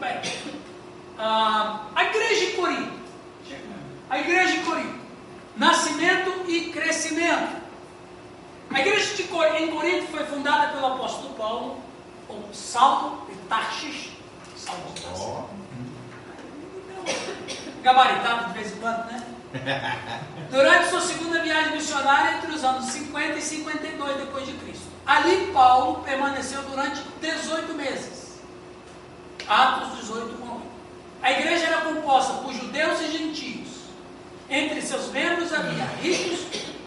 Bem. Ah, a igreja de Corinto. A igreja de Corinto. Nascimento e crescimento. A igreja de Corinto, em Corinto foi fundada pelo apóstolo Paulo, ou Saulo de Tarsis. Saulo de Tarsis. Gabaritado de vez em quando, né? Durante sua segunda viagem missionária entre os anos 50 e 52 depois de Cristo. Ali Paulo permaneceu durante 18 meses. Atos 18, 1. A igreja era composta por judeus e gentios. Entre seus membros havia ricos,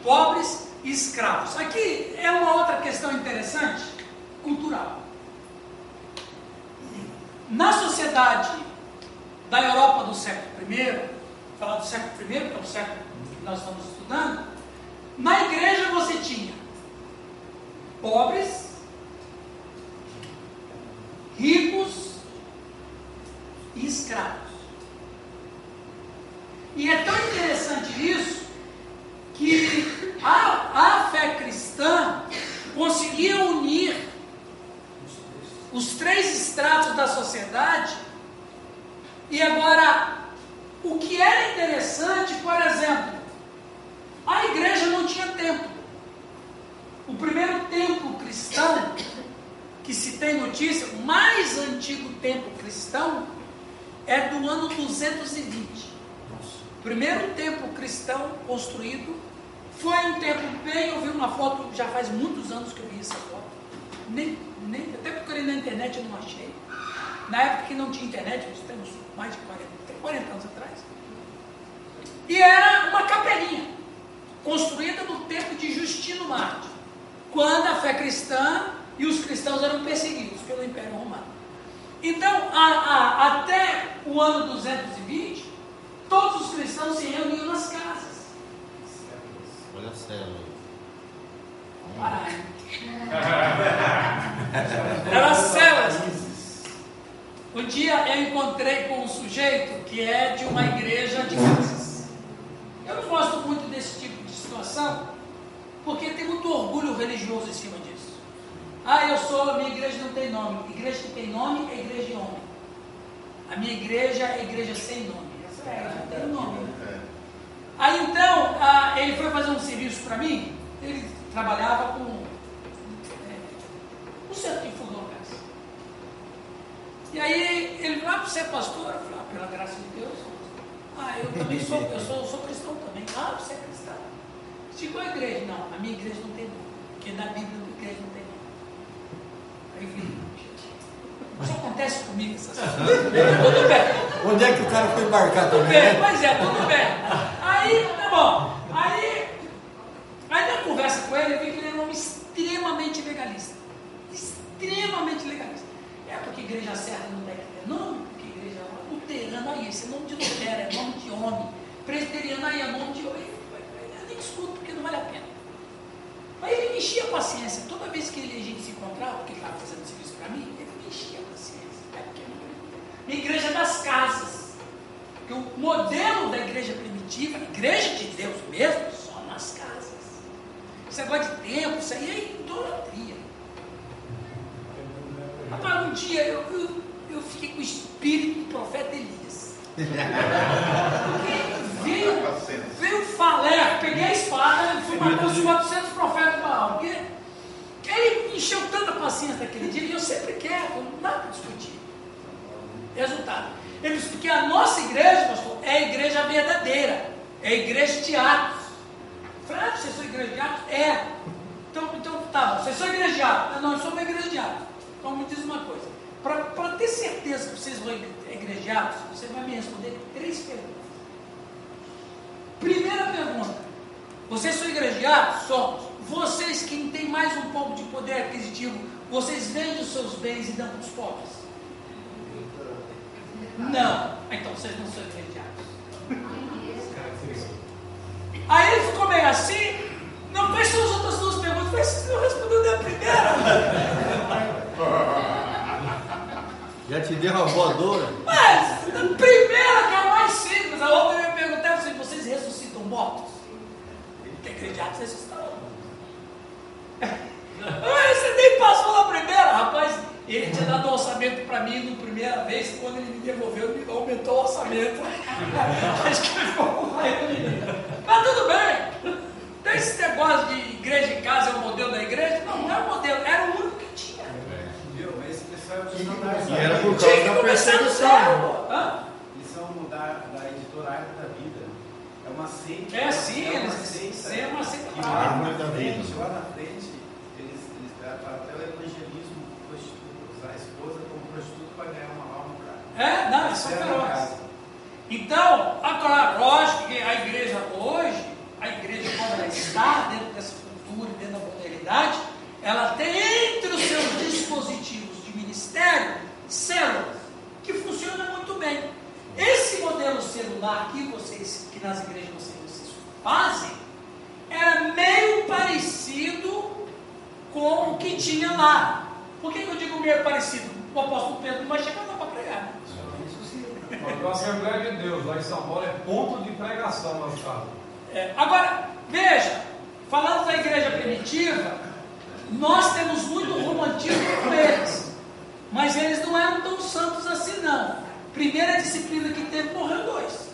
pobres e escravos. Aqui é uma outra questão interessante, cultural. Na sociedade da Europa do século I, falar do século I, que é o século que nós estamos estudando, na igreja você tinha pobres, ricos e escravos. E é tão interessante isso que a, a fé cristã conseguia unir os três estratos da sociedade. E agora, o que era interessante, por exemplo, a igreja não tinha templo. O primeiro templo cristão que se tem notícia, o mais antigo templo cristão, é do ano 220. O primeiro templo cristão construído foi um templo bem, eu vi uma foto, já faz muitos anos que eu vi essa foto. Nem, nem, até procurei na internet eu não achei. Na época que não tinha internet, nós temos mais de 40, 40 anos atrás. E era uma capelinha, construída no tempo de Justino Marte, quando a fé cristã e os cristãos eram perseguidos pelo Império Romano. Então, a, a, até o ano 220, todos os cristãos se reuniam nas casas. Olha a célula. Era células. Um dia eu encontrei com um sujeito que é de uma igreja de casas. Eu não gosto muito desse tipo de situação, porque tem muito orgulho religioso em cima disso. Ah, eu sou, a minha igreja não tem nome. Igreja que tem nome é igreja de homem. A minha igreja é igreja sem nome. Essa é, não tem nome. Né? Aí então, ah, ele foi fazer um serviço para mim. Ele trabalhava com é, um centro de fogão E aí ele falou, ah, você é pastor? Eu falei, ah, pela graça de Deus. Ah, eu também sou, eu sou, sou cristão também. Ah, você é cristão. Chegou a igreja? Não, a minha igreja não tem nome. Porque na Bíblia a igreja não tem isso acontece comigo, essas coisas. tudo bem. Onde é que o cara foi embarcar tudo também? Bem, né? Pois é, tudo bem. Aí, tá bom. Aí, aí na conversa com ele, eu vi que ele era um homem extremamente legalista. Extremamente legalista. É porque igreja certa não deve ter nome, porque igreja luterana, aí, esse é nome de Lutero, é nome de homem. Presbiteriano, aí é nome de homem. Eu nem escuto, porque não vale a pena. Mas ele me enchia a paciência. Toda vez que ele, a gente se encontrava, porque ele estava fazendo serviço para mim, ele me enchia a paciência. É porque minha igreja é das casas. Porque o modelo da igreja primitiva, igreja de Deus mesmo, só nas casas. Esse negócio de tempo, isso aí é idolatria. Rapaz, um dia eu, eu, eu fiquei com o espírito do profeta Elias. Porque veio, veio falar, peguei a espada fui matar os 400 profetas do Baal. Porque ele encheu tanta paciência naquele dia e eu sempre quero, não dá para discutir. Resultado. Ele disse, porque a nossa igreja, pastor, é a igreja verdadeira, é a igreja de Atos. Falei, ah, vocês são igreja de Atos? É. Então, então tá, vocês são igreja de Atos? Não, eu sou uma igreja de Atos. Então me diz uma coisa, para ter certeza que vocês vão igrejados, você vai me responder três perguntas. Primeira pergunta, vocês são igrejados? Somos. Vocês que têm mais um pouco de poder aquisitivo, vocês vendem os seus bens e dão para os pobres? Não. Então vocês não são igrejados. Aí ele ficou meio assim. Não, quais são as outras duas perguntas? Mas vocês não respondeu a primeira. Já te deu uma voadora? Mas, a primeira que é a mais simples, a outra eu ia perguntar se vocês ressuscitam mortos? Porque acreditar que ressuscitarão. Mas você nem passou na primeira, rapaz. Ele tinha dado um orçamento para mim na primeira vez, quando ele me devolveu, ele aumentou o orçamento. Acho que ele ficou com raiva de mim. Mas tudo bem. Tem esse negócio de igreja em casa é o modelo da igreja? Não, não é o modelo, era o único que tinha. Viu? Mas esse pessoal é E era por Tinha causa que da perseguição. Hã? Eles são mudar da editora da Vida. É uma seita. É sim, é uma seita. isso é uma seita lá na da frente, Vida. lá na frente, eles, eles tratam até o evangelismo prostituto, usar a esposa como prostituta para ganhar uma alma para É, não, eles são ferozes. Então, agora, lógico que a igreja hoje, a igreja como ela está dentro dessa cultura, dentro da modernidade, ela tem entre os seus dispositivos de ministério células que funcionam muito bem. Esse modelo celular que vocês, que nas igrejas vocês, vocês fazem, era meio parecido com o que tinha lá. Por que, que eu digo meio parecido? O apóstolo Pedro não vai chegar lá para pregar. né? Porque a Assembleia de Deus lá em São Paulo é ponto de pregação nas casas. É, agora, veja, falando da igreja primitiva, nós temos muito romantismo com eles, mas eles não eram tão santos assim, não. Primeira disciplina que teve, morreu dois.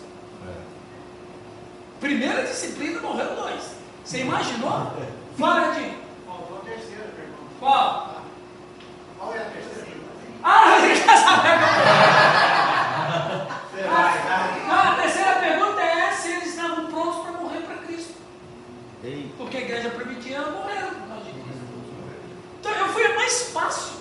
Primeira disciplina, morreu dois. Você imaginou? Fala de Faltou a terceira pergunta. qual? Qual é a terceira? Ah, você quer saber? Você vai, vai. Ah, a terceira pergunta é se eles estavam prontos para morrer para Cristo. Ei, Porque a primitiva morreram por causa de Cristo. Então eu fui a mais fácil.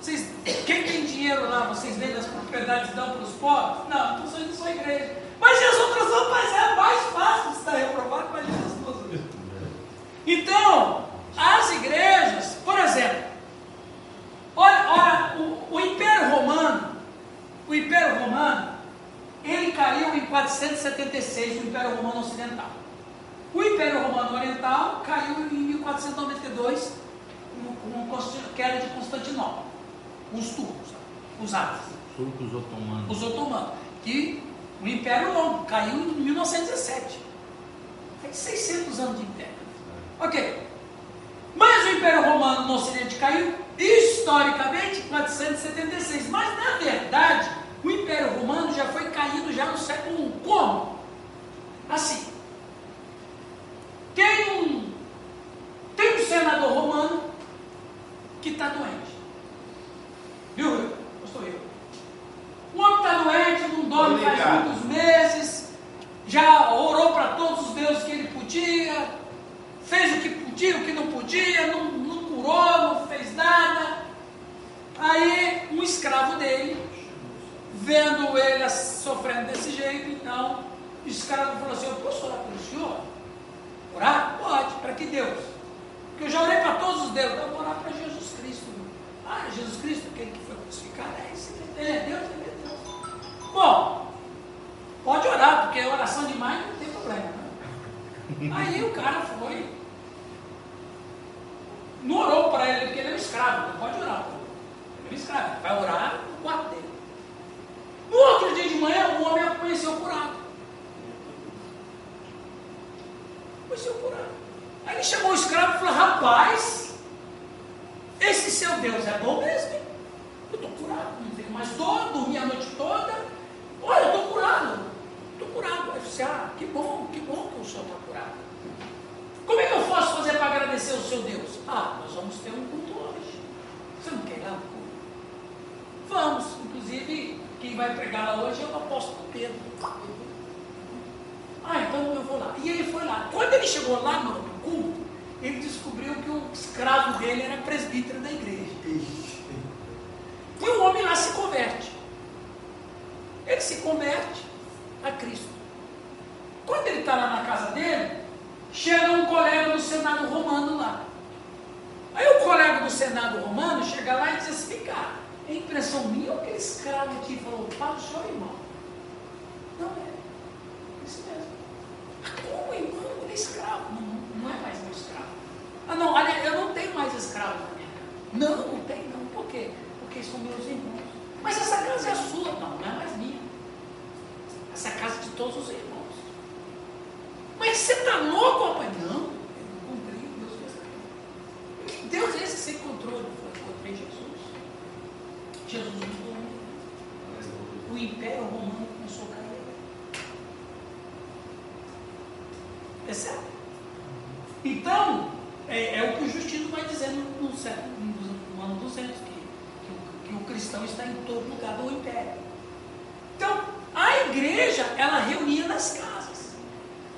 Vocês, quem tem dinheiro lá, vocês vendem as propriedades e dão para os pobres? Não, então vocês não são igreja. Mas as outras não, mas é mais fácil estar reprovado, imagina as duas. Então, as igrejas, por exemplo, olha, olha o, o Império Romano, o Império Romano, ele caiu em 476, o Império Romano Ocidental. O Império Romano Oriental caiu em 1492 com, a queda de Constantinopla. Os turcos, os árabes, turcos otomanos. os otomanos. Que o Império Longo caiu em 1917. Fez 600 anos de Império. Ok. Mas o Império Romano no Ocidente caiu historicamente em 476. Mas na verdade, o Império Romano já foi caído já no século I. Como? Assim. É impressão minha ou aquele escravo aqui falou, fala o senhor, irmão? Não é. Isso mesmo. Ah, Como, irmão? Ele é escravo. Não, não é mais meu escravo. Ah, não, olha, eu não tenho mais escravo na minha casa. Não, não tem, não. Por quê? Porque são meus irmãos. Mas essa casa é sua. Não, não é mais minha. Essa é casa de todos os irmãos. Mas você está louco, rapaz? Não, eu encontrei o Deus. Que Deus é esse encontrou? Ele falou, encontrei Jesus. Jesus mudou. O Império Romano começou a cair. Percebe? Então, é, é o que o Justino vai dizendo no, século, no, no ano 200, que, que, que o cristão está em todo lugar do Império. Então, a igreja, ela reunia nas casas.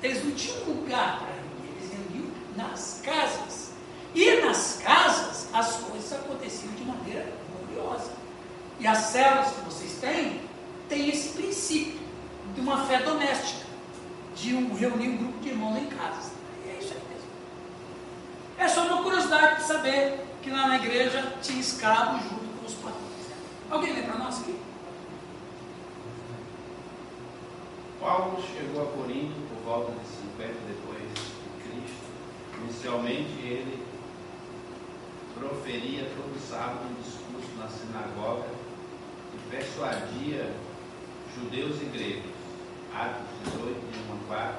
Eles não tinham lugar para reunir, eles reuniam nas casas. E nas casas, as coisas aconteciam de maneira gloriosa. E as células que vocês têm, têm esse princípio de uma fé doméstica, de um, reunir um grupo de irmãos em casas. E é isso aí mesmo. É só uma curiosidade de saber que lá na igreja tinha escravos junto com os patrões. Alguém lembra nós aqui? Paulo chegou a Corinto por volta de 50 depois de Cristo. Inicialmente ele proferia todo sábado um discurso na sinagoga persuadia judeus e gregos. Atos 18, de 1 a 4.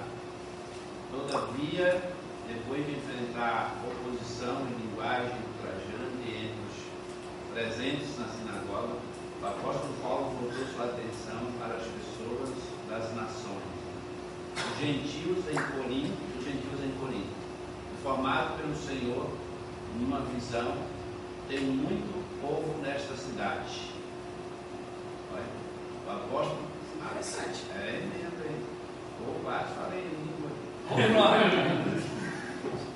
Todavia, depois de enfrentar oposição e linguagem ultrajante entre os presentes na sinagoga, o apóstolo Paulo voltou sua atenção para as pessoas das nações, os gentios em Corinto, os gentios em Corinto, informado pelo Senhor numa visão, tem muito povo nesta cidade. Olha, o apóstolo Interessante. é mesmo, hein? Ou quase falei em língua.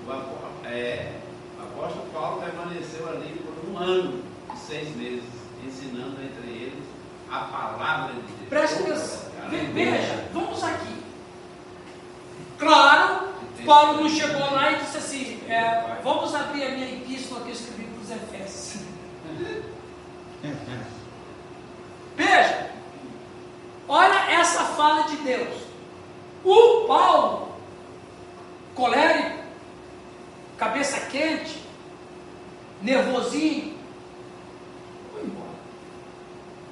O apó- é, o apóstolo Paulo permaneceu ali por um ano e seis meses, ensinando entre eles a palavra de Deus. Preste atenção. Ve- Veja, vamos aqui. Claro, Paulo não chegou lá e disse assim: é, vamos abrir a minha epístola que eu escrevi para os Efésios. Veja, olha essa fala de Deus. O Paulo, colérico, cabeça quente, nervosinho, foi embora.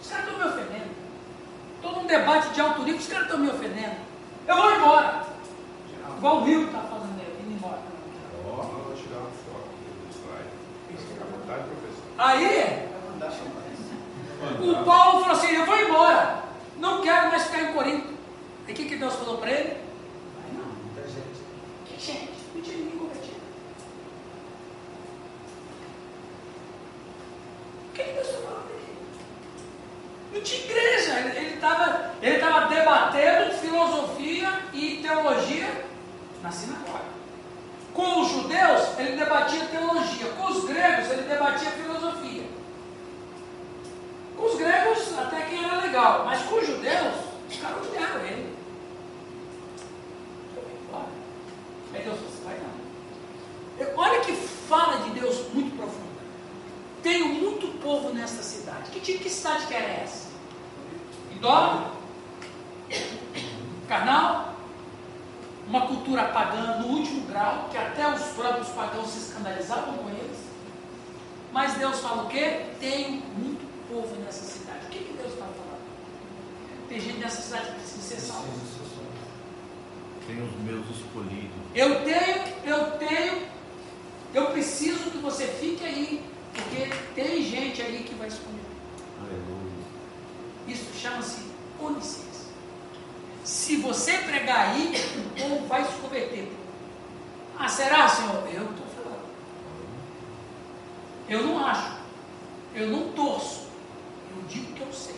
Os caras estão me ofendendo. Estou num debate de alto nível, os caras estão me ofendendo. Eu vou embora. Igual o Rio está fazendo aí, indo embora. Ó, eu vou tirar uma foto do slide. Fica à vontade, professor. Aí, o Paulo falou assim: Eu vou embora. Não quero mais ficar em Corinto. E o que, que Deus falou para ele? Vai não. Muita gente. Que gente? Não tinha ninguém convertido. O que, que Deus está falando aqui? Não tinha igreja. Ele estava ele tava debatendo filosofia e teologia na sinagoga. Com os judeus, ele debatia teologia. Com os gregos, ele debatia filosofia. Com os gregos, até que era legal. Mas com os judeus, os caras odiaram ele. Aí Deus falou vai não. Olha que fala de Deus muito profunda. Tenho muito povo nesta cidade. Que tipo de cidade que era essa? Idólatra? Carnal? Uma cultura pagã no último grau, que até os próprios pagãos se escandalizavam com eles. Mas Deus fala o quê? Tenho muito povo nessa cidade. O que, que Deus está falando? Tem gente nessa cidade que precisa ser salva. Tem os meus escolhidos. Eu tenho, eu tenho, eu preciso que você fique aí, porque tem gente aí que vai escolher. Aleluia. Isso chama-se onisciência. Se você pregar aí, o povo vai se converter. Ah, será, Senhor? Eu estou falando. Eu não acho. Eu não torço. Eu digo que eu sei.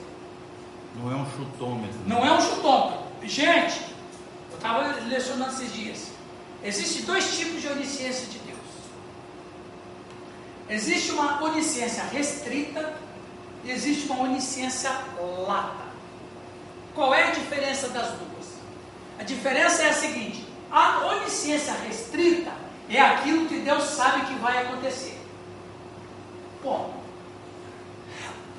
Não é um chutômetro. Não é um chutômetro. Gente, eu estava lecionando esses dias. Existem dois tipos de onisciência de Deus. Existe uma onisciência restrita e existe uma onisciência lata. Qual é a diferença das duas? A diferença é a seguinte: a onisciência restrita é aquilo que Deus sabe que vai acontecer. Ponto.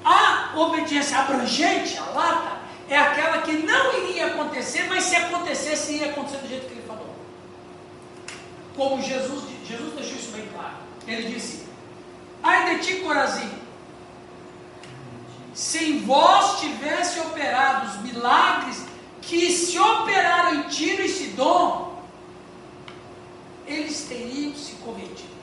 A obediência abrangente, a lata, é aquela que não iria acontecer, mas se acontecesse, ia acontecer do jeito que ele falou. Como Jesus, Jesus deixou isso bem claro. Ele disse: Ai de ti, Corazim, se em vós tivesse operado os milagres que se operaram em Tiro e Sidom, eles teriam se convertido.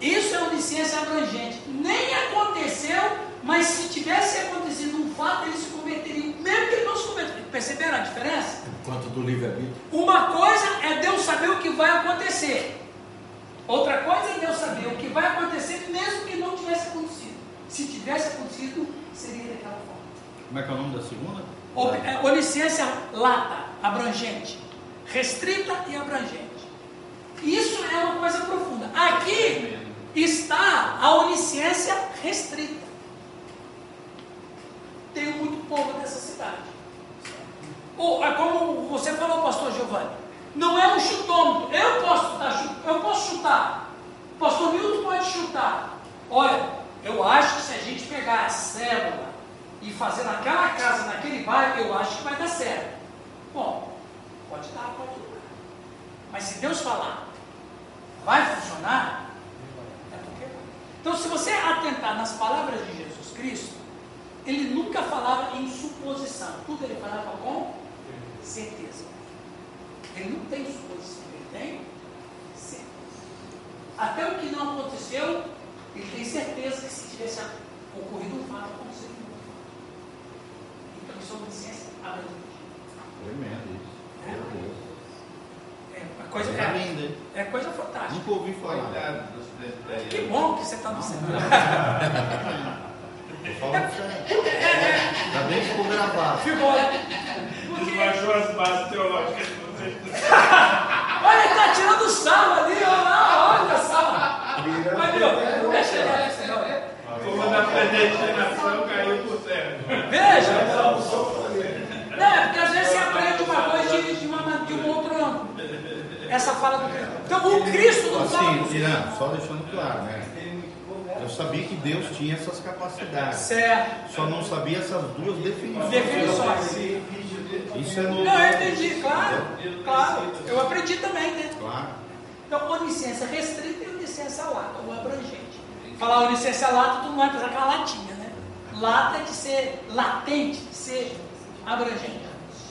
Isso é onisciência abrangente. Nem aconteceu, mas se tivesse acontecido um fato, eles cometeriam, mesmo que não se cometeram. Perceberam a diferença? Quanto do livre-arbítrio. Uma coisa é Deus saber o que vai acontecer. Outra coisa é Deus saber o que vai acontecer, mesmo que não tivesse acontecido. Se tivesse acontecido, seria daquela forma. Como é que é o nome da segunda? É, onisciência lata, abrangente. Restrita e abrangente. Isso é uma coisa profunda. Aqui está a onisciência restrita. Tem muito povo nessa cidade. Ou, é como você falou, pastor Giovanni, não é um chutômetro. Eu posso, dar eu posso chutar. Pastor Milton pode chutar. Olha, eu acho que se a gente pegar a célula e fazer naquela casa, naquele bairro, eu acho que vai dar certo. Bom, pode dar, pode dar. Mas se Deus falar, vai funcionar. Então, se você atentar nas palavras de Jesus Cristo, ele nunca falava em suposição, tudo ele falava com certeza. Ele não tem suposição, ele tem certeza. Até o que não aconteceu, ele tem certeza que se tivesse ocorrido um fato, aconteceria um fato. Então, isso é uma ciência abrangente. Tremendo isso. Meu Deus. É coisa, É é, hein? é coisa fantástica. Nunca ouvi falar. Que bom que você está no céu. Tô falando sério. Ainda bem que ficou gravado. Ficou. Porque, Desbaixou as bases teológicas de vocês. olha, ele está tirando sarro ali, olha lá, olha só. Mas, meu, deixa ele ali, senão, né? Como da predestinação caiu por terra. Veja. Não, é porque às vezes você aprende uma coisa de, de, uma, de um outro ângulo. Essa fala do Cristo. Então, o Cristo não Assim, fala. Irã, só deixando claro, né? Eu sabia que Deus tinha essas capacidades. Certo. Só não sabia essas duas definições. Definições. Isso é novo. Não, eu entendi, claro. Claro. Eu aprendi também, né? Claro. Então, onisciência restrita e onisciência lata, ou abrangente. Falar onisciência lata, tu não vai pensar aquela latinha, né? Lata é de ser latente, de ser abrangente.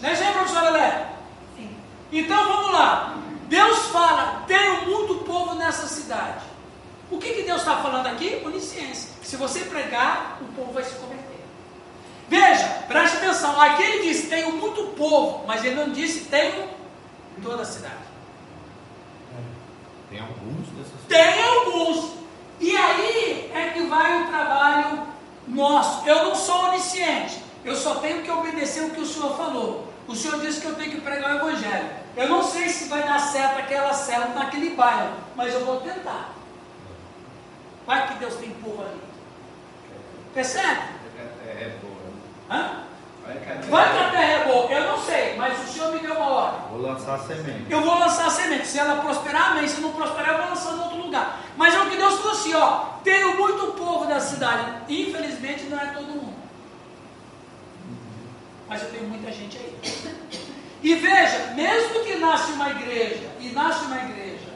Não é isso aí, professora Lé? Então, vamos lá. Deus fala, tenho muito povo nessa cidade. O que, que Deus está falando aqui? Onisciência. Se você pregar, o povo vai se converter. Veja, preste atenção. Aqui ele diz, tenho muito povo, mas ele não disse, tenho toda a cidade. Tem alguns dessas Tem alguns. E aí é que vai o trabalho nosso. Eu não sou onisciente. Eu só tenho que obedecer o que o Senhor falou. O Senhor disse que eu tenho que pregar o Evangelho. Eu não sei se vai dar certo aquela célula naquele bairro, mas eu vou tentar. Vai que Deus tem povo ali. Percebe? É, é boa. Hã? Que a Vai que a terra é boa. Eu não sei, mas o Senhor me deu uma ordem. Vou lançar a semente. Eu vou lançar a semente. Se ela prosperar, amém. Se não prosperar, eu vou lançar em outro lugar. Mas é o que Deus falou assim: ó, tenho muito povo da cidade. Infelizmente, não é todo mundo. Mas eu tenho muita gente aí. E veja, mesmo que nasce uma igreja, e nasce uma igreja,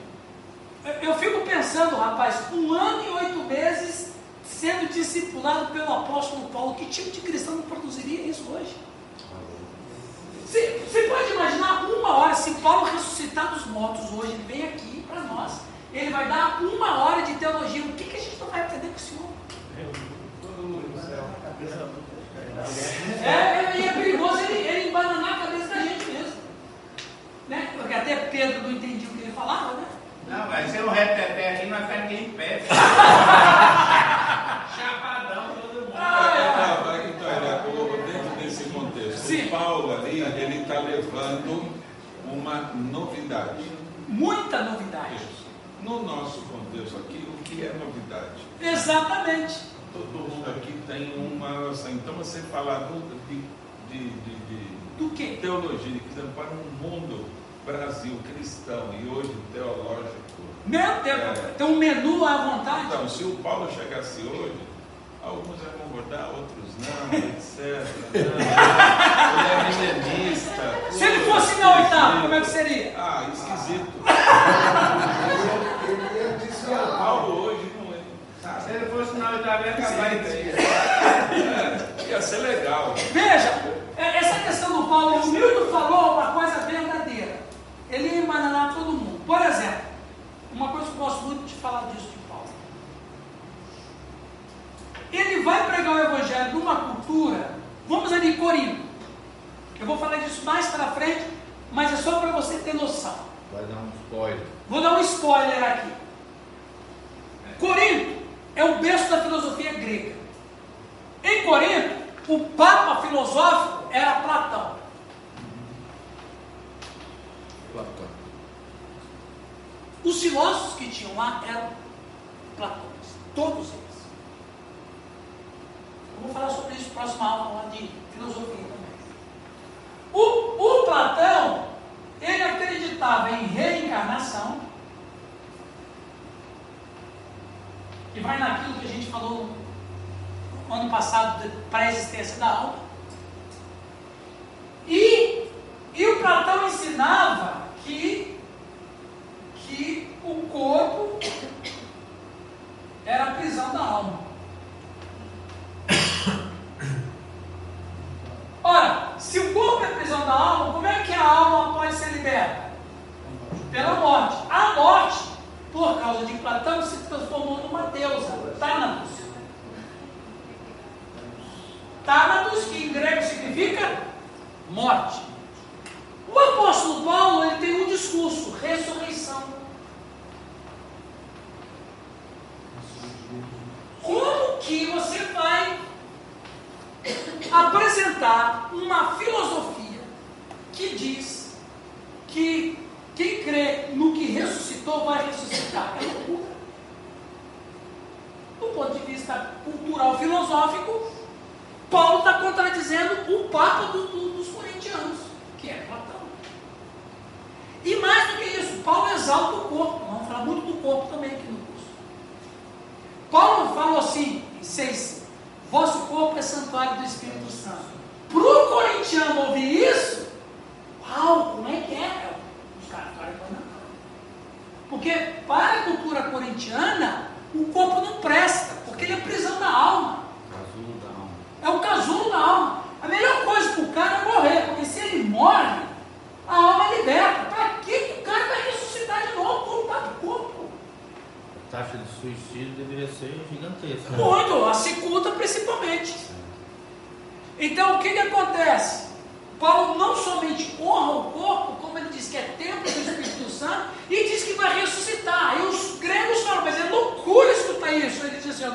eu, eu fico pensando, rapaz, um ano e oito meses sendo discipulado pelo apóstolo Paulo, que tipo de cristão não produziria isso hoje? Você, pode imaginar uma hora, se Paulo ressuscitar dos mortos hoje, ele vem aqui para nós, ele vai dar uma hora de teologia. O que, que a gente não vai aprender com o Senhor? É, é, é perigoso ele, ele embananar a cabeça da gente mesmo. Né? Porque até Pedro não entendia o que ele falava, né? Não, vai ser um reteté aqui, não vai ficar ninguém em pé. Chapadão todo mundo. Ah, Então, então, olha, dentro desse contexto, Sim. Paulo ali, ele está levando uma novidade. Muita novidade. No nosso contexto aqui, o que é novidade? Exatamente. Todo mundo aqui tem uma. Então, você falar de, de, de, de Do que? teologia, que para um mundo Brasil cristão e hoje teológico. Meu Deus, tem um menu à vontade. Então, se o Paulo chegasse hoje, alguns iam concordar, outros não, etc. Não, ele é milenista. Se ele fosse na oitava, como é que seria? Ah, esquisito. Paulo hoje não é. Ah, Se ele fosse na oitava, ia acabar igreja. É, ia ser legal. Veja, é- essa questão do Paulo, o Milton falou uma coisa verdadeira. Ele ia emanar todo mundo. Por exemplo, uma coisa que eu gosto muito de falar disso de Paulo. Ele vai pregar o evangelho numa cultura, vamos ali em Corinto. Eu vou falar disso mais para frente, mas é só para você ter noção. Vai dar um spoiler. Vou dar um spoiler aqui. Corinto é o berço da filosofia grega. Em Corinto, o papa filosófico era Platão. Platão. Os filósofos que tinham lá eram platônicos, todos eles. Vou falar sobre isso na próxima aula de filosofia também. O, o Platão, ele acreditava em reencarnação, e vai naquilo que a gente falou no ano passado para a existência da alma. E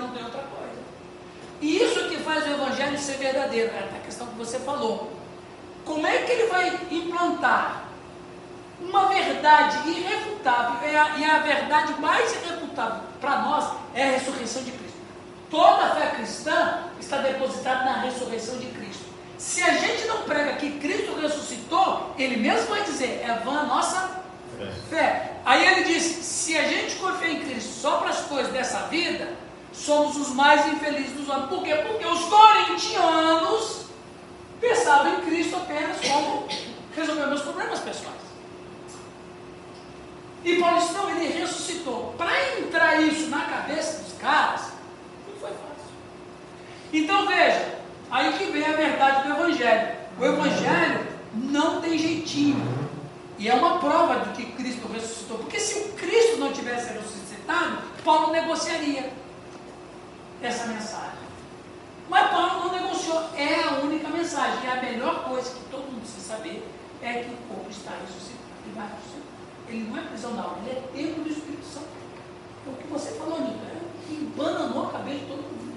não tenho outra coisa. E isso é que faz o evangelho ser verdadeiro, é a questão que você falou. Como é que ele vai implantar uma verdade irrefutável? E a, e a verdade mais irrefutável para nós é a ressurreição de Cristo. Toda a fé cristã está depositada na ressurreição de Cristo. Se a gente não prega que Cristo ressuscitou, ele mesmo vai dizer, é vã a nossa É. fé. Aí ele diz: se a gente confia em Cristo só para as coisas dessa vida, somos os mais infelizes dos homens. Por quê? Porque os corintianos pensavam em Cristo apenas como resolver meus problemas pessoais. E Paulo disse: não, ele ressuscitou. Para entrar isso na cabeça dos caras, não foi fácil. Então veja, aí que vem a verdade do Evangelho. O Evangelho não tem jeitinho. E é uma prova de que Cristo ressuscitou. Porque se o Cristo não tivesse ressuscitado, Paulo negociaria essa mensagem. Mas Paulo não negociou. É a única mensagem. E a melhor coisa que todo mundo precisa saber é que o corpo está ressuscitado. Ele vai ressuscitar. Ele não é alma, ele é templo do Espírito Santo. É o que você falou, Nilton. É o que embananou a cabeça de todo mundo.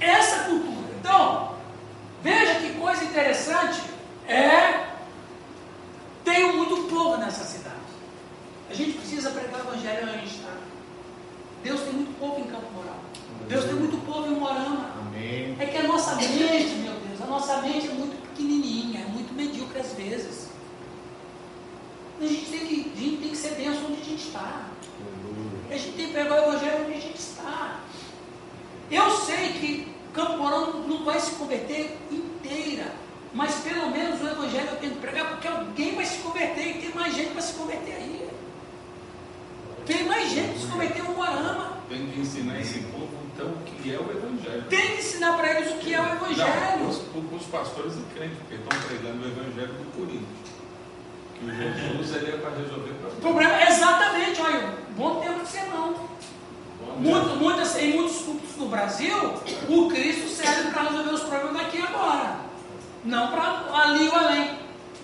Essa cultura. Então, veja que coisa interessante é. Tenho muito povo nessa cidade. A gente precisa pregar o evangelho onde a gente está. Deus tem muito povo em Campo Moral. Deus tem muito povo em Morama. Amém. É que a nossa mente, meu Deus, a nossa mente é muito pequenininha, é muito medíocre às vezes. A gente tem que, a gente tem que ser benção onde a gente está. A gente tem que pregar o evangelho onde a gente está. Eu sei que Campo Mourão não vai se converter inteira, mas pelo menos o evangelho eu tenho que pregar porque alguém vai se converter e tem mais gente para se converter aí. Tem mais gente para se converter no Guarama. Tem que ensinar esse povo, então, o que é o Evangelho. Tem que ensinar para eles o que é o Não, evangelho. os, os pastores e crentes, porque estão pregando o Evangelho do Corinthians. Que o Jesus ele é para resolver O problemas. problema é exatamente, olha, bom tempo de sermão. Bom, Muito, muitas, em muitos cultos no Brasil, o Cristo serve para resolver os problemas daqui e agora. Não para ali ou além.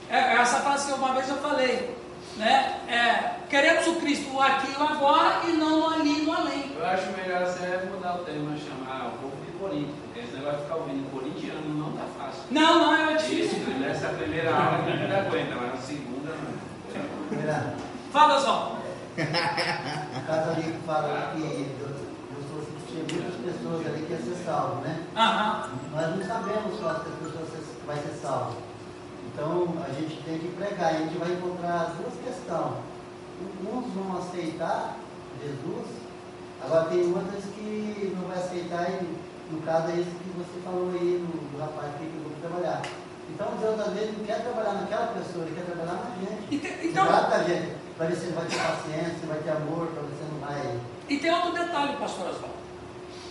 É, essa frase que uma vez eu falei, né? É, queremos o Cristo aqui e agora e não ali no além. Eu acho melhor você mudar o tema, chamar o povo de Corinto, porque esse negócio de ficar ouvindo corintiano não tá fácil. Não, não, é Isso, difícil. nessa primeira aula a gente aguenta, mas na segunda não. Fala, o caso ali que fala que assim, que tinha muitas pessoas ali que iam ser salvas, né? Aham. Nós não sabemos qual das pessoas vai ser salvo. Então a gente tem que pregar a gente vai encontrar as duas questões. Uns vão aceitar Jesus, agora tem outras que não vai aceitar e no caso é isso que você falou aí no, do rapaz que eu vou trabalhar. Então Deus às vezes não quer trabalhar naquela pessoa, ele quer trabalhar na gente. Te- Então, Trata a gente, para ver se ele vai ter paciência, se vai ter amor, para ver se não vai. E tem outro detalhe, pastor Oswaldo.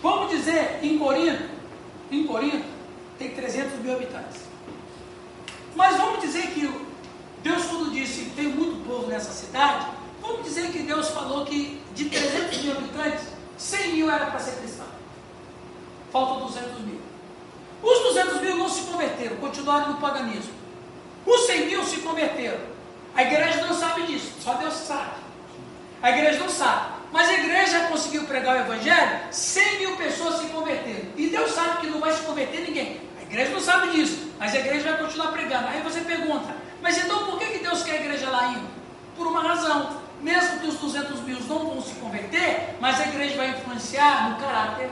Vamos dizer, em Corinto, em Corinto, tem 300 mil habitantes. Mas vamos dizer que Deus tudo disse, tem muito povo nessa cidade. Vamos dizer que Deus falou que de 300 mil habitantes, 100 mil era para ser cristão. Faltam 200 mil. Os 200 mil não se converteram, continuaram no paganismo. Os 100 mil se converteram. A igreja não sabe disso, só Deus sabe. A igreja não sabe. Mas a igreja conseguiu pregar o evangelho, 100 mil pessoas se converteram. E Deus sabe que não vai se converter ninguém. A igreja não sabe disso, mas a igreja vai continuar pregando. Aí você pergunta, mas então por que, que Deus quer a igreja lá indo? Por uma razão. Mesmo que os 200 mil não vão se converter, mas a igreja vai influenciar no caráter.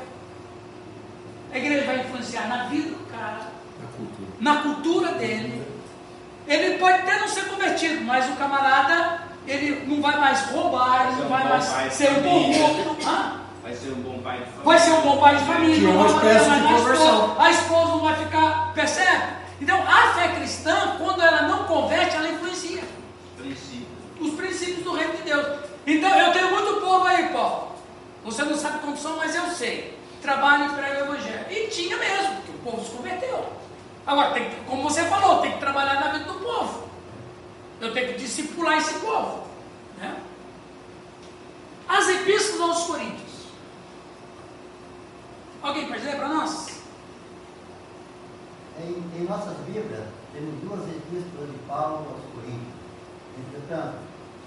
A igreja vai influenciar na vida do cara, Na cultura. na cultura dele. Ele pode até não ser convertido, mas o camarada, ele não vai mais roubar, ele não vai mais ser um corrupto. Hã? Vai ser um bom pai de família. Vai ser um bom pai de família, não vai mais a esposa não vai ficar, percebe? Então a fé cristã, quando ela não converte, ela influencia Princípio. os princípios do reino de Deus. Então eu tenho muito povo aí, Paulo. Você não sabe como são, mas eu sei. Trabalho prega o evangelho. E tinha mesmo, porque o povo se converteu. Agora, tem que, como você falou, tem que trabalhar na vida do povo. Eu tenho que discipular esse povo. Né? As epístolas aos Coríntios. Alguém pode ler para nós? Em, em nossas Bíblias, temos duas epístolas de Paulo aos Coríntios. Entretanto,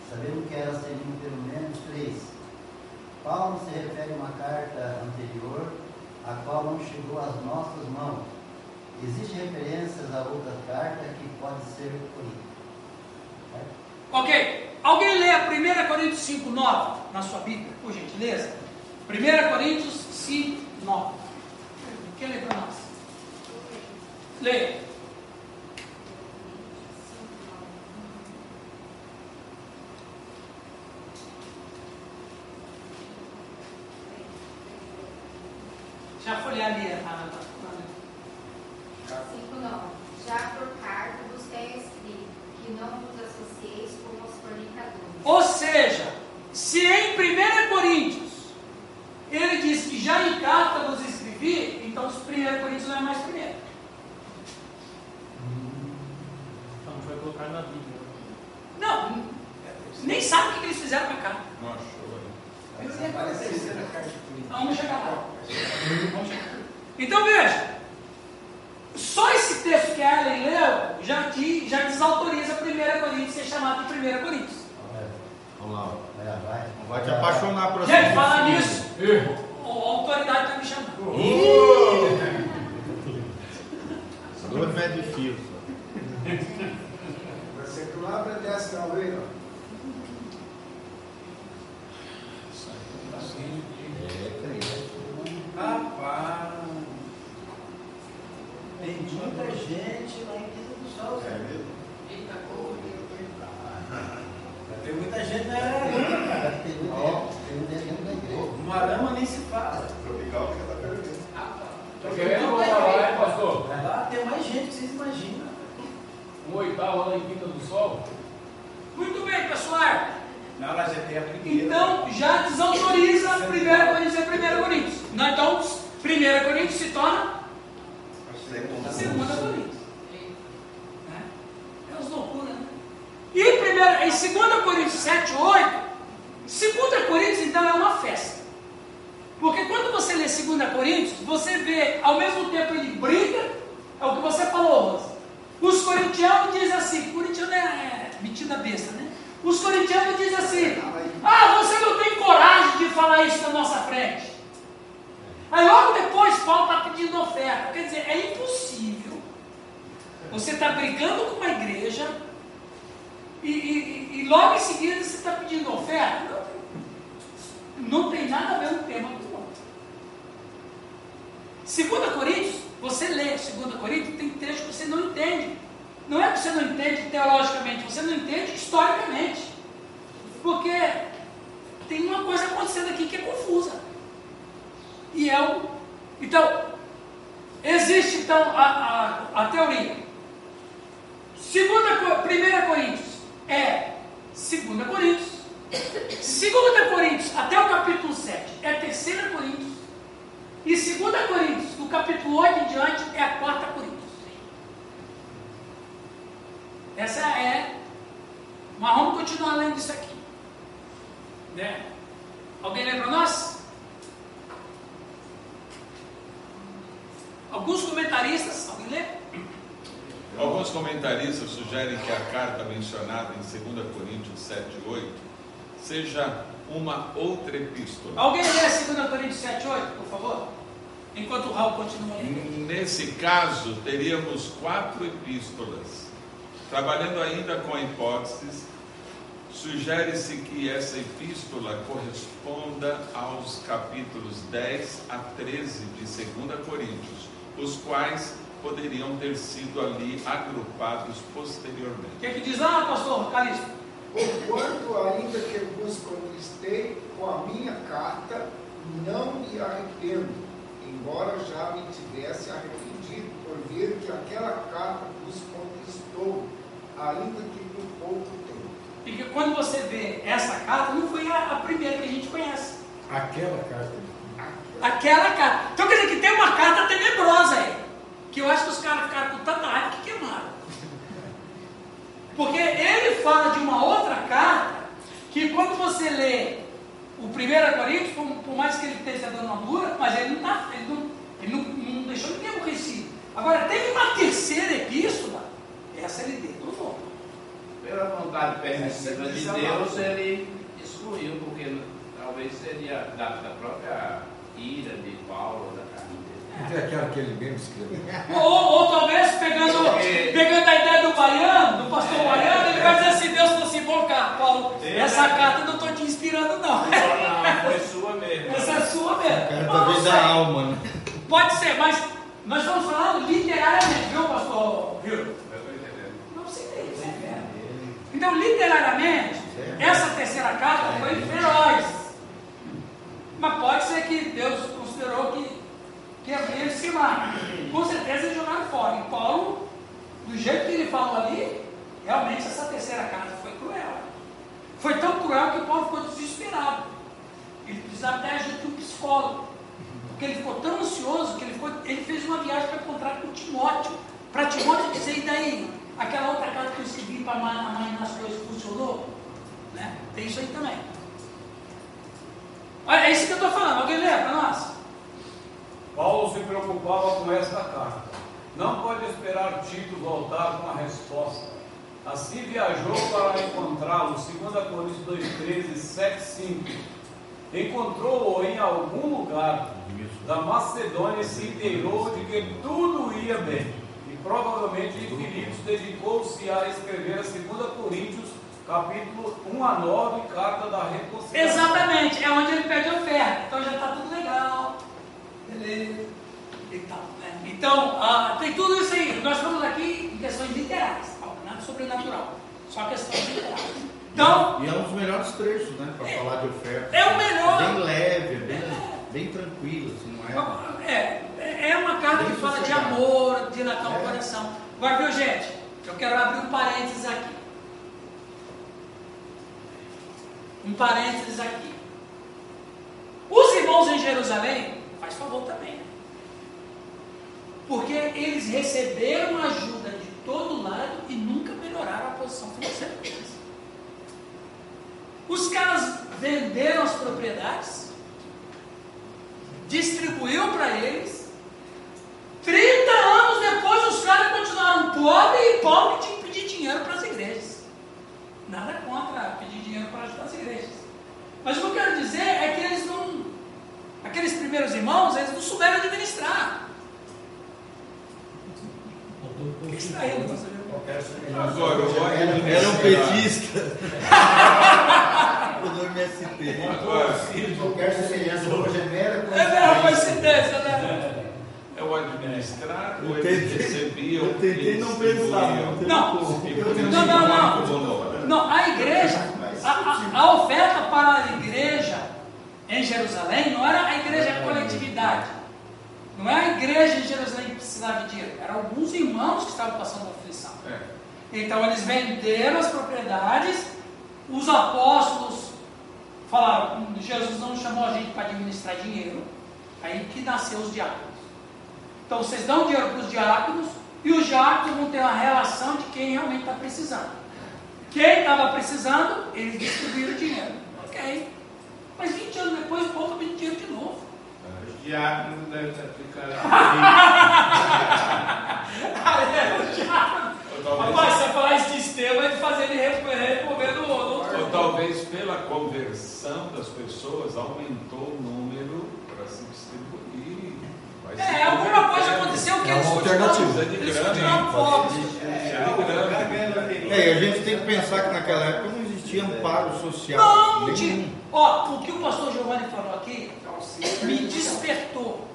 sabemos que elas seriam pelo menos três. Paulo se refere a uma carta anterior, a qual não chegou às nossas mãos. Existem referências a outra carta que pode ser. Certo? Ok. Alguém lê a 1 Coríntios 5, 9 na sua Bíblia, por gentileza? 1 Coríntios 5, 9. Quem lê para nós? Lê. Já folhear ali a. a- a- 5 não. Já por carta vos tenho escrito que não vos associeis com os fornicadores. Ou seja, se em 1 Coríntios ele diz que já em carta vos escrevi, então os 1 Coríntios não é mais primeiro. Então vai colocar na Bíblia. Não, nem sabe o que eles fizeram com a carta. Não. Vamos chegar lá. Vamos chegar. Então veja, só esse texto que a Ellen leu já, te, já desautoriza 1 Coríntios ser chamado de 1 Coríntios. Vamos lá. Vai. Não te apaixonar por Gente, falar nisso, a autoridade está me chamando. Dois metros de fio. Vai ser que lá para desce na lei, ó. Rapaz. Tem muita gente lá em Pisa do Sol. É mesmo? Tem muita gente na área. Cara, Tem muita gente dentro da igreja. Marama nem se fala. Tropical que tá perdendo. Tô querendo voltar lá, hein, pastor? Lá tem mais gente que vocês imaginam. Um oitavo lá em Quinta do Sol. Muito bem, pessoal. Não, lá já tem a primeira. Então já desautoriza 1 Coríntios e 1 Coríntios. Não, então 1 Coríntios se torna Segunda. 2 Coríntios. Né? É as loucuras, né? E em, primeira, em 2 Coríntios 7, 8, 2 Coríntios então é uma festa. Porque quando você lê 2 Coríntios, você vê, ao mesmo tempo ele briga, é o que você falou, Rosa. Os corintianos dizem assim, corintiano é metida besta, né? Os corintianos dizem assim, ah, você não tem coragem de falar isso na nossa frente. Aí logo depois Paulo está pedindo oferta. Quer dizer, é impossível. Você está brigando com uma igreja e, e- e logo em seguida você está pedindo oferta. Não, não tem nada a ver um tema com o outro. 2 Coríntios, você lê 2 Coríntios, tem trecho que você não entende. Não é que você não entende teologicamente, você não entende historicamente. Porque tem uma coisa acontecendo aqui que é confusa. E é o. Então, existe então a, a, a teoria. Segunda, primeira Coríntios é 2 Coríntios. Segunda Coríntios, até o capítulo 7, é terceira Coríntios. E 2 Coríntios, do capítulo 8 em diante, é a quarta Coríntios. Essa é. Mas vamos continuar lendo isso aqui. Né? Alguém lê para nós? Alguns comentaristas, alguém lê? Alguns comentaristas sugerem que a carta mencionada em 2 Coríntios 7 e 8 seja uma outra epístola. Alguém lê 2 Coríntios 7, 8, por favor? Enquanto o Raul continua lendo. Nesse caso, teríamos quatro epístolas. Trabalhando ainda com hipóteses, sugere-se que essa epístola corresponda aos capítulos 10 a 13 de 2 Coríntios, os quais poderiam ter sido ali agrupados O posteriormente. que, é que diz lá, pastor Calixto? Porquanto, ainda que vos conquistei com a minha carta, não me arrependo, embora já me tivesse arrependido por ver que aquela carta vos conquistou, ainda que por pouco tempo. E que quando você vê essa carta, não foi a, a primeira que a gente conhece. Aquela carta. Aquela carta. Então quer dizer que tem uma carta tenebrosa aí. Que eu acho que os caras ficaram com tanta raiva que queimaram. Porque ele fala de uma outra carta que quando você lê o 1 Coríntios, por, por mais que ele esteja dando uma dura, mas ele não, tá, ele não, ele não, não deixou ninguém aborrecido. Agora, teve uma terceira epístola, essa ele detonou. Pela vontade permissiva de Essa Deus, é ele excluiu, porque talvez seria da, da própria ira de Paulo, da carne dele. É aquela que ele mesmo escreveu. Ou, ou talvez pegando, Porque- pegando a ideia do Baiano, do pastor Baiano, ele vai dizer assim, Deus falou assim, bom, cara, Paulo, essa carta eu não estou te inspirando não. Não, foi sua mesmo. Essa é sua mesmo. Cara, talvez não da sei. alma, né? Pode ser, mas nós estamos falando literariamente, viu, pastor Rio? Eu estou entendendo. Não sei nem, você é fera. Então, literariamente, essa terceira carta foi feroz. Mas pode ser que Deus considerou que, que havia esse mar. Com certeza eles jogaram fora. E Paulo, do jeito que ele falou ali, realmente essa terceira carta foi cruel. Foi tão cruel que Paulo ficou desesperado. Ele precisava até ajuda de um psicólogo. Porque ele ficou tão ansioso que ele, ficou, ele fez uma viagem para encontrar com Timóteo. Para Timóteo dizer, e daí? Aquela outra carta que eu escrevi para amanhã as coisas funcionou? Né? Tem isso aí também. Olha, é isso que eu estou falando. Alguém lê para nós? Paulo se preocupava com esta carta. Não pode esperar Tito voltar com a resposta. Assim viajou para encontrá-lo, 2 Coríntios 2,13, 7, 5. Encontrou-o em algum lugar da Macedônia e se inteirou de que tudo ia bem. Provavelmente Filipos dedicou-se a escrever a 2 Coríntios, capítulo 1 a 9, carta da reconciliação. Exatamente, é onde ele pede oferta. Então já está tudo legal. Beleza. Né? Então, ah, tem tudo isso aí. Nós estamos aqui em questões literais, tá? nada sobrenatural. Só questões literais. Então, E é um dos melhores trechos, né? Pra falar de oferta. É o melhor. Bem leve, bem, bem tranquilo, assim, não é? é, é uma carta que fala de amor, de dilatar o É. coração. Agora, viu, gente? Eu quero abrir um parênteses aqui. Um parênteses aqui. Os irmãos em Jerusalém, faz favor também, né? Porque eles receberam ajuda de todo lado e nunca melhoraram a posição financeira deles. Os caras venderam as propriedades, distribuiu para eles. 30 anos depois os caras continuaram pobres e pobres de pedir dinheiro para as igrejas. Nada contra pedir dinheiro para ajudar as igrejas. Mas o que eu quero dizer é que eles não. Aqueles primeiros irmãos, eles não souberam administrar. Eles traíram, você viu? Era um petista. o nome é SP. Qualquer semelhança hoje é mera coincidência. É mera coincidência, né? Administrar ou Eu eles recebiam eu tentei não pensar, não Não. Não, não, não. a igreja, a, a- a oferta para a igreja em Jerusalém não era a igreja coletividade. Não é a igreja em Jerusalém que precisava de dinheiro. Eram alguns irmãos que estavam passando aflição. É. Então eles venderam as propriedades, os apóstolos falaram, "Hum, Jesus não chamou a gente para administrar dinheiro, aí que nasceu os diáconos. Então vocês dão dinheiro para os diáconos e os diáconos vão ter uma relação de quem realmente está precisando. Quem estava precisando, eles distribuíram o dinheiro. Ok. Mas 20 anos depois, o povo pediu dinheiro de novo. Os diáconos devem estar ficando. Rapaz, se eu falar de Estevão, é de fazer ele remover no outro. Ou talvez pela conversão das pessoas aumentou o número para se distribuir. Vai se É, alguma coisa convertendo. aconteceu que É uma alternativa. eles. É a gente tem que pensar que naquela época não existia amparo social. Não, ó, o que o pastor Giovanni falou aqui me despertou.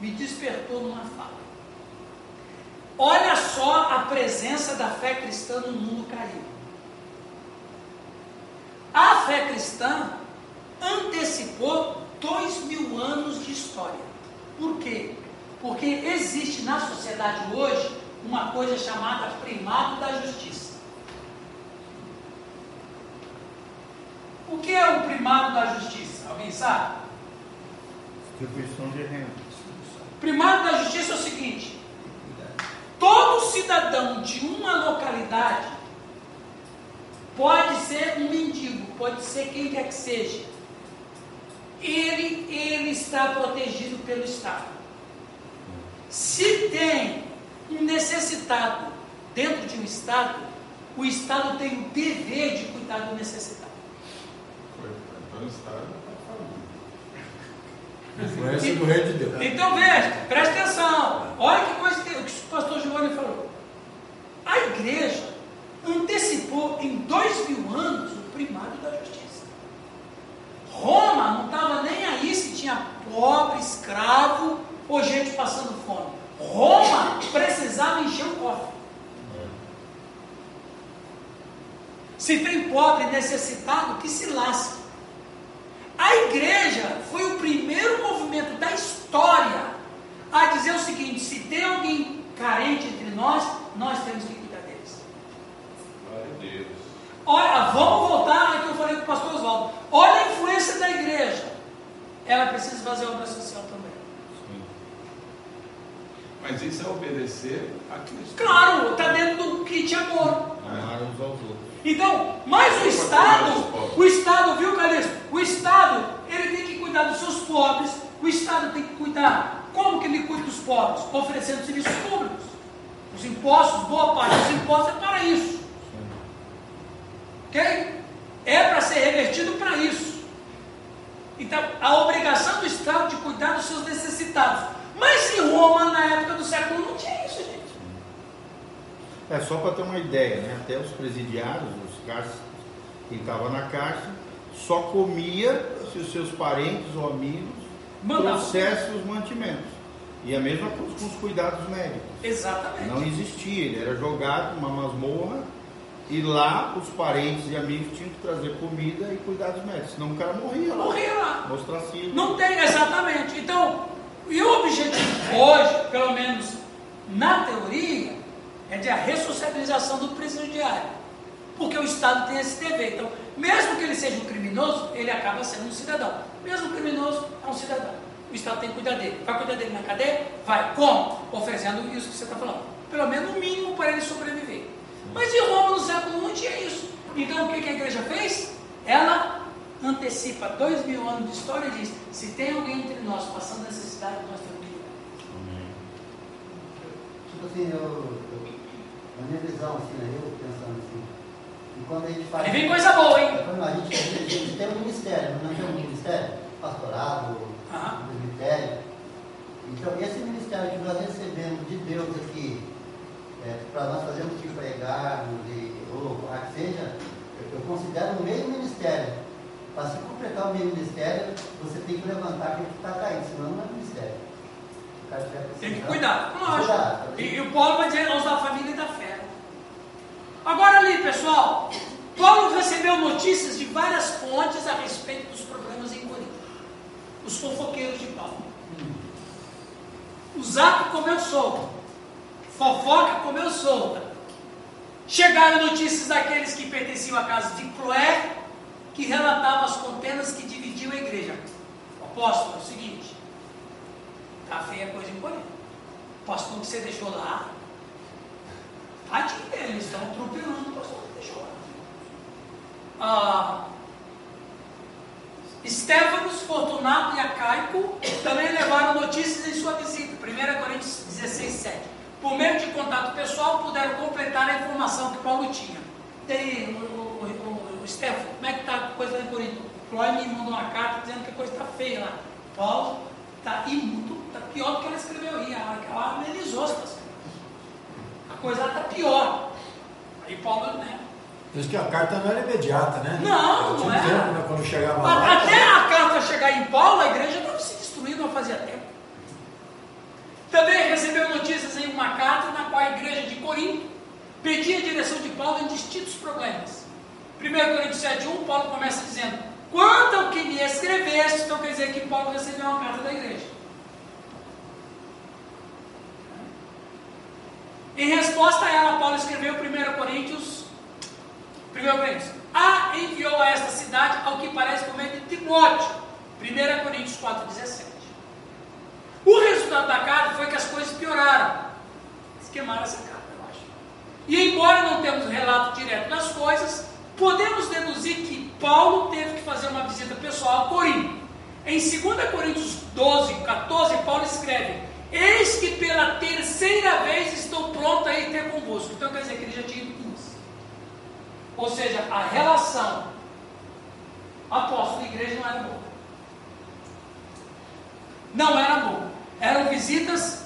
Me despertou numa fala. Olha só a presença da fé cristã no mundo caído. A fé cristã antecipou dois mil anos de história. Por quê? Porque existe na sociedade hoje uma coisa chamada primado da justiça. O que é o primado da justiça? Alguém sabe? Distribuição de renda. Primado da justiça é o seguinte: todo cidadão de uma localidade pode ser um mendigo, pode ser quem quer que seja. Ele, ele está protegido pelo Estado. Se tem um necessitado dentro de um Estado, o Estado tem o dever de cuidar do necessitado. Então o Estado está falando. Influência do rei de Deus. Então veja, preste atenção. Olha que coisa que, o que o pastor Giovanni falou. A igreja antecipou em dois mil anos o primado da justiça. Roma não estava nem aí se tinha pobre, escravo ou gente passando fome. Roma precisava encher o cofre. Se tem pobre necessitado, que se lasque. A igreja foi o primeiro movimento da história a dizer o seguinte: se tem alguém carente entre nós, nós temos que cuidar deles. Glória a Deus. Olha, vamos voltar ao que eu falei com o pastor Oswaldo. Olha a influência da igreja. Ela precisa fazer obra social também. Mas isso é obedecer a Cristo. Claro, está dentro do kit amor. Amar uns aos outros. Então, mas o Estado, o Estado, viu, Calixto? O Estado, ele tem que cuidar dos seus pobres, o Estado tem que cuidar. Como que ele cuida dos pobres? Oferecendo serviços públicos. Os impostos, boa parte dos impostos é para isso. Ok? É para ser revertido para isso. Então, a obrigação do Estado de cuidar dos seus necessitados. Mas em Roma, na época do século, não tinha isso. É só para ter uma ideia, né? Até os presidiários, os cárceres, quem estava na cárcere, só comia se os seus parentes ou amigos trouxessem os mantimentos. E a mesma coisa com os cuidados médicos. Exatamente. Não existia, ele era jogado numa masmorra e lá os parentes e amigos tinham que trazer comida e cuidados médicos, senão o cara morria lá. Morria lá. Ostracismo. Não tem, exatamente. Então, e o objetivo hoje, pelo menos na teoria, é de a ressocialização do presidiário. Porque o Estado tem esse dever. Então, mesmo que ele seja um criminoso, ele acaba sendo um cidadão. Mesmo criminoso, é um cidadão. O Estado tem que cuidar dele. Vai cuidar dele na cadeia? Vai. Como? Oferecendo isso que você está falando. Pelo menos o mínimo para ele sobreviver. Mas em Roma, no século I, tinha isso. Então, o que que a igreja fez? Ela antecipa dois mil anos de história e diz: se tem alguém entre nós passando necessidade, nós temos que cuidar. Tipo assim, eu, eu, na minha visão, assim, né, eu pensando assim, e quando a gente faz. Aí vem coisa boa, hein? A gente, a gente tem um ministério, não tem um ministério? Pastorado, Aham. presbitério. Então, esse ministério que nós recebemos de Deus aqui, é, para nós fazermos que pregarmos, e, ou a que seja, eu, eu considero o mesmo ministério. Para se completar o mesmo ministério, você tem que levantar aquele que está caído, senão não é ministério. O tiver Tem que cuidar. Lógico. E, e o Paulo vai dizer aos da família e da fé. Agora ali, pessoal, Paulo recebeu notícias de várias fontes a respeito dos problemas em Corinto. Os fofoqueiros de Paulo. O zap comeu solto. Fofoca comeu solta. Chegaram notícias daqueles que pertenciam à casa de Cloé, que relatavam as contendas que dividiam a igreja. Apóstolo, é o seguinte, Tá feia a coisa em Corinto. O pastor que você deixou lá, tadinho dele, eles estão atropelando o pastor que deixou lá. Ah, Estéfanos, Fortunato e Acaico também levaram notícias em sua visita. 1 Coríntios 16, 7. Por meio de contato pessoal, puderam completar a informação que Paulo tinha. Aí, o, o, o, o como é que está a coisa lá em Corinto? Cloé me mandou uma carta dizendo que a coisa está feia lá. Paulo está imundo, está pior do que ela escreveu aí. Ela, ela amenizou a situação. A coisa está pior. Aí Paulo, né? Diz que a carta não era imediata, né? Não, não era. tempo, né, quando chegava lá. Até a carta chegar em Paulo, a igreja estava se destruindo não fazia tempo. Também recebeu notícias em uma carta na qual a igreja de Corinto pedia a direção de Paulo em distintos problemas. 1 Coríntios 7,1, Paulo começa dizendo: Quanto ao que me escreveste, então quer dizer que Paulo recebeu uma carta da igreja. Em resposta a ela, Paulo escreveu 1 Coríntios 1 Coríntios. A enviou a esta cidade ao que parece por meio de Timóteo. 1 Coríntios 4,17. O resultado da carta foi que as coisas pioraram. Eles queimaram essa carta, eu acho. E embora não temos relato direto das coisas, podemos deduzir que Paulo teve que fazer uma visita pessoal a Corinto. Em 2 Coríntios 12, 14, Paulo escreve: Eis que pela terceira vez estou pronto a ir ter convosco. Então quer dizer que ele já tinha ido duas. Ou seja, a relação apóstolo e igreja não era boa. Não era boa. Eram visitas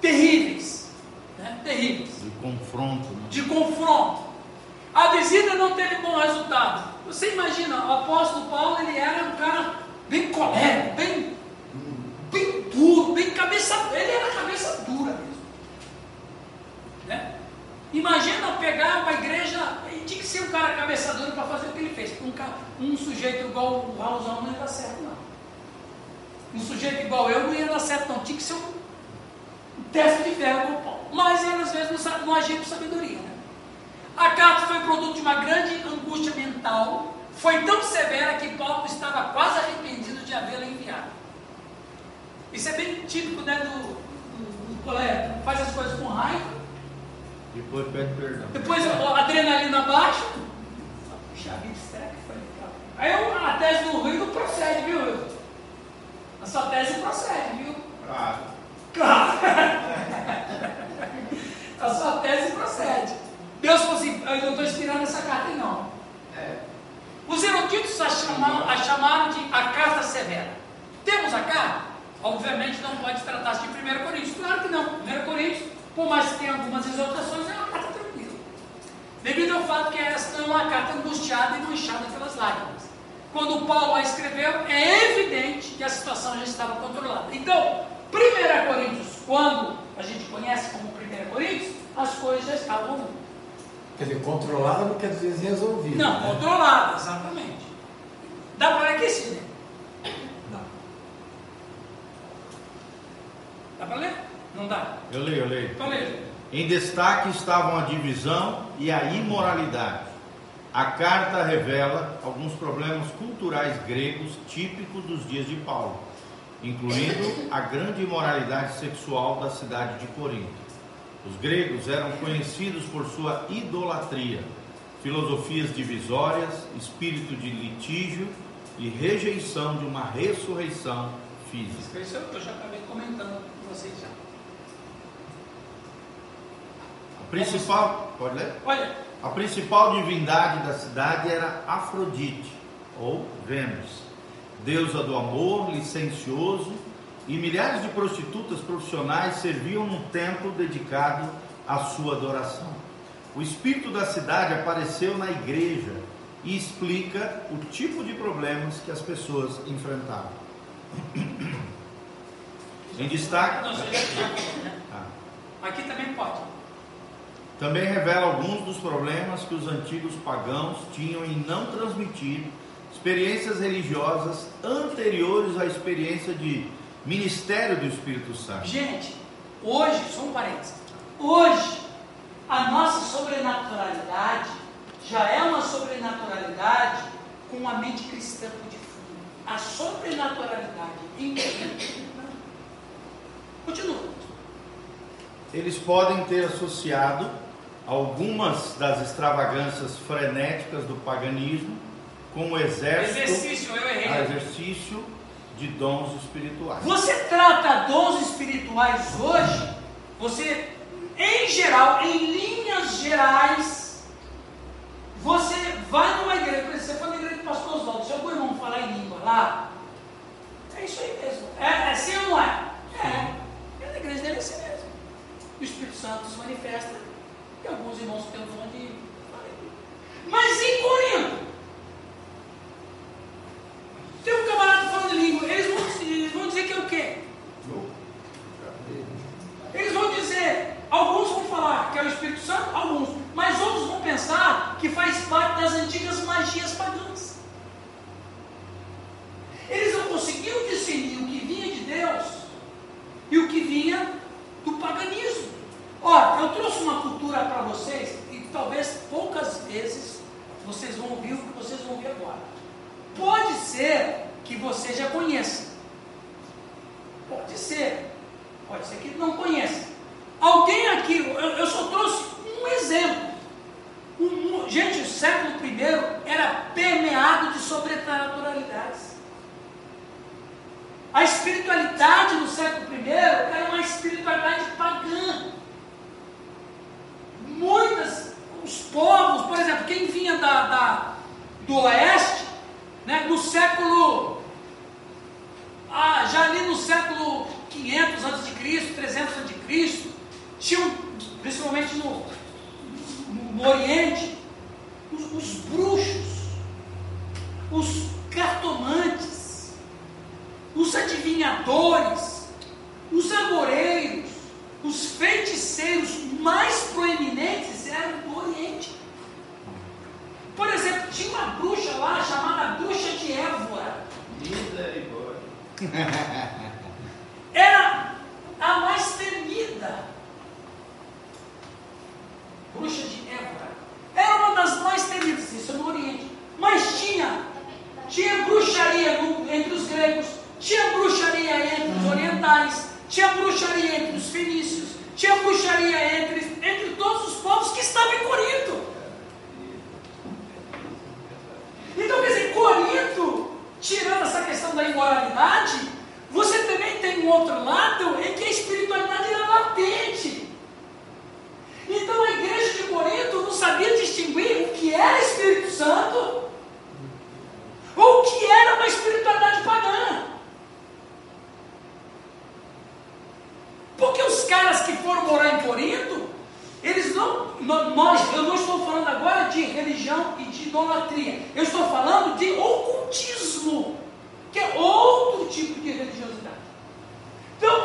terríveis. Né? Terríveis. De confronto. Né? De confronto. A visita não teve bom resultado. Você imagina, o apóstolo Paulo ele era um cara bem colérico, bem, bem duro, bem cabeça. Ele era cabeça dura mesmo. Né? Imagina pegar uma igreja, tinha que ser um cara cabeça dura para fazer o que ele fez. Um, ca- um sujeito igual o Raulzão não ia dar certo, não. Um sujeito igual eu não ia dar certo, não. Tinha que ser um, teste de ferro com o Paulo. Mas ele às vezes não, sabe, não agia com sabedoria. Né? A carta foi produto de uma grande angústia mental. Foi tão severa que Paulo estava quase arrependido de havê-la enviado. Isso é bem típico né, do, do, do colega. Faz as coisas com raiva, Depois pede perdão. depois a adrenalina baixa. Puxa vida, será que foi legal? Aí a tese do Rui não procede, viu? Wilson? A sua tese procede, viu? Claro. Claro. A sua tese procede. Deus falou assim, eu não estou inspirando essa carta aí não. É. Os eruditos a chamaram, a chamaram de a carta severa. Temos a carta? Obviamente não pode tratar-se de 1 Coríntios. Claro que não. 1 Coríntios, por mais que tenha algumas exortações, é uma carta tranquila. Devido ao fato que esta é uma carta angustiada e manchada pelas lágrimas. Quando Paulo a escreveu, é evidente que a situação já estava controlada. Então, 1 Coríntios, quando a gente conhece como 1 Coríntios, as coisas já estavam Quer dizer, controlada não quer dizer resolvida. não, né? controlada, exatamente. Dá para ler aqui, Sidney? Não. Dá para ler? Não dá? Eu leio, eu leio. Então. Em destaque estavam a divisão e a imoralidade. A carta revela alguns problemas culturais gregos típicos dos dias de Paulo, incluindo a grande imoralidade sexual da cidade de Corinto. Os gregos eram conhecidos por sua idolatria, filosofias divisórias, espírito de litígio e rejeição de uma ressurreição física. Isso eu já acabei comentando com vocês já. A principal, pode ler? Olha, A principal divindade da cidade era Afrodite, ou Vênus, deusa do amor licencioso e milhares de prostitutas profissionais serviam num templo dedicado à sua adoração. O espírito da cidade apareceu na igreja e explica o tipo de problemas que as pessoas enfrentavam. Em destaque. Não, né? Ah. Aqui também pode. Também revela alguns dos problemas que os antigos pagãos tinham em não transmitir experiências religiosas anteriores à experiência de ministério do Espírito Santo. Gente, hoje, só um parênteses. Hoje, a nossa sobrenaturalidade já é uma sobrenaturalidade com uma mente cristã por de fundo. A sobrenaturalidade em Continua. Eles podem ter associado algumas das extravagâncias frenéticas do paganismo com o exército, Exercício, exercício de dons espirituais. Você trata dons espirituais hoje, você, em geral, em linhas gerais, você vai numa igreja, por exemplo, você foi na igreja do pastor Oswaldo, seu irmão falar em língua lá, é isso aí mesmo. É, é sim ou não é? É. É na igreja dele é assim mesmo. O Espírito Santo se manifesta e alguns irmãos têm dom de falar em língua. Mas em Corinto, tem um camarada falando língua, eles vão, eles vão dizer que é o quê? Eles vão dizer, alguns vão falar que é o Espírito Santo, alguns, mas outros vão pensar que faz parte das antigas magias pagãs. Eles não conseguiam discernir o que vinha de Deus e o que vinha do paganismo. Ora, eu trouxe uma cultura para vocês e talvez poucas vezes vocês vão ouvir o que vocês vão ouvir agora. Pode ser que você já conheça. Pode ser. Pode ser que não conheça. Alguém aqui, eu, eu só trouxe um exemplo. Um- um- gente, o século I era permeado de sobrenaturalidades. A espiritualidade do século I era uma espiritualidade pagã. Muitas, os povos, por exemplo, quem vinha da, da- do oeste, né, no século, ah, já ali no século 500 a.C., 300 a.C., tinham, principalmente no, no, Oriente, os, os bruxos, os cartomantes, os adivinhadores, os agoreiros, os feiticeiros mais proeminentes eram do Oriente. Por exemplo, tinha uma bruxa lá chamada Bruxa de Évora. Misericórdia. Era a mais temida. Bruxa de Évora. Era uma das mais temidas, isso no Oriente. Mas tinha, tinha bruxaria entre os gregos, tinha bruxaria entre os orientais, tinha bruxaria entre os fenícios, tinha bruxaria entre, entre todos os povos que estavam em Corinto. Então, quer dizer, Corinto, tirando essa questão da imoralidade, você também tem um outro lado em que a espiritualidade era latente. Então a igreja de Corinto não sabia distinguir o que era Espírito Santo ou o que era uma espiritualidade pagã. Porque os caras que foram morar em Corinto, eles não, nós, eu não estou falando agora de religião e de idolatria, eu estou falando de ocultismo, que é outro tipo de religiosidade. Então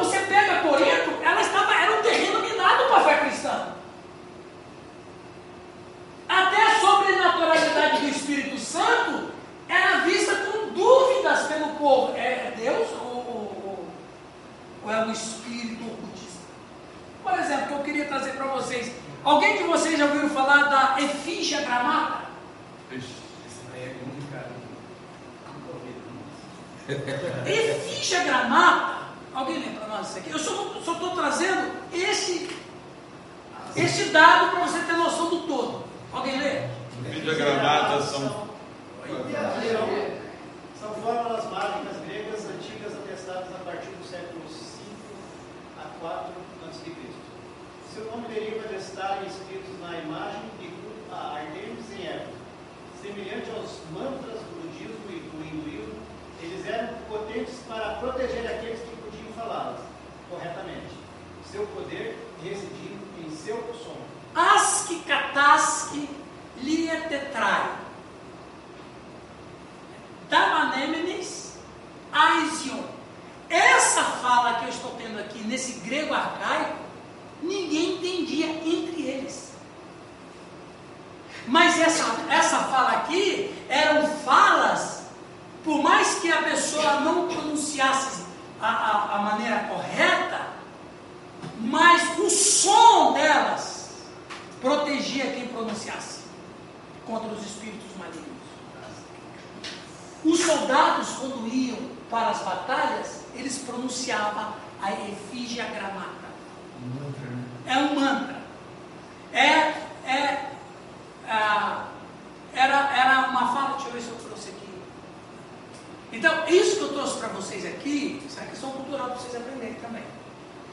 Então, isso que eu trouxe para vocês aqui, isso é uma questão cultural para vocês aprenderem também.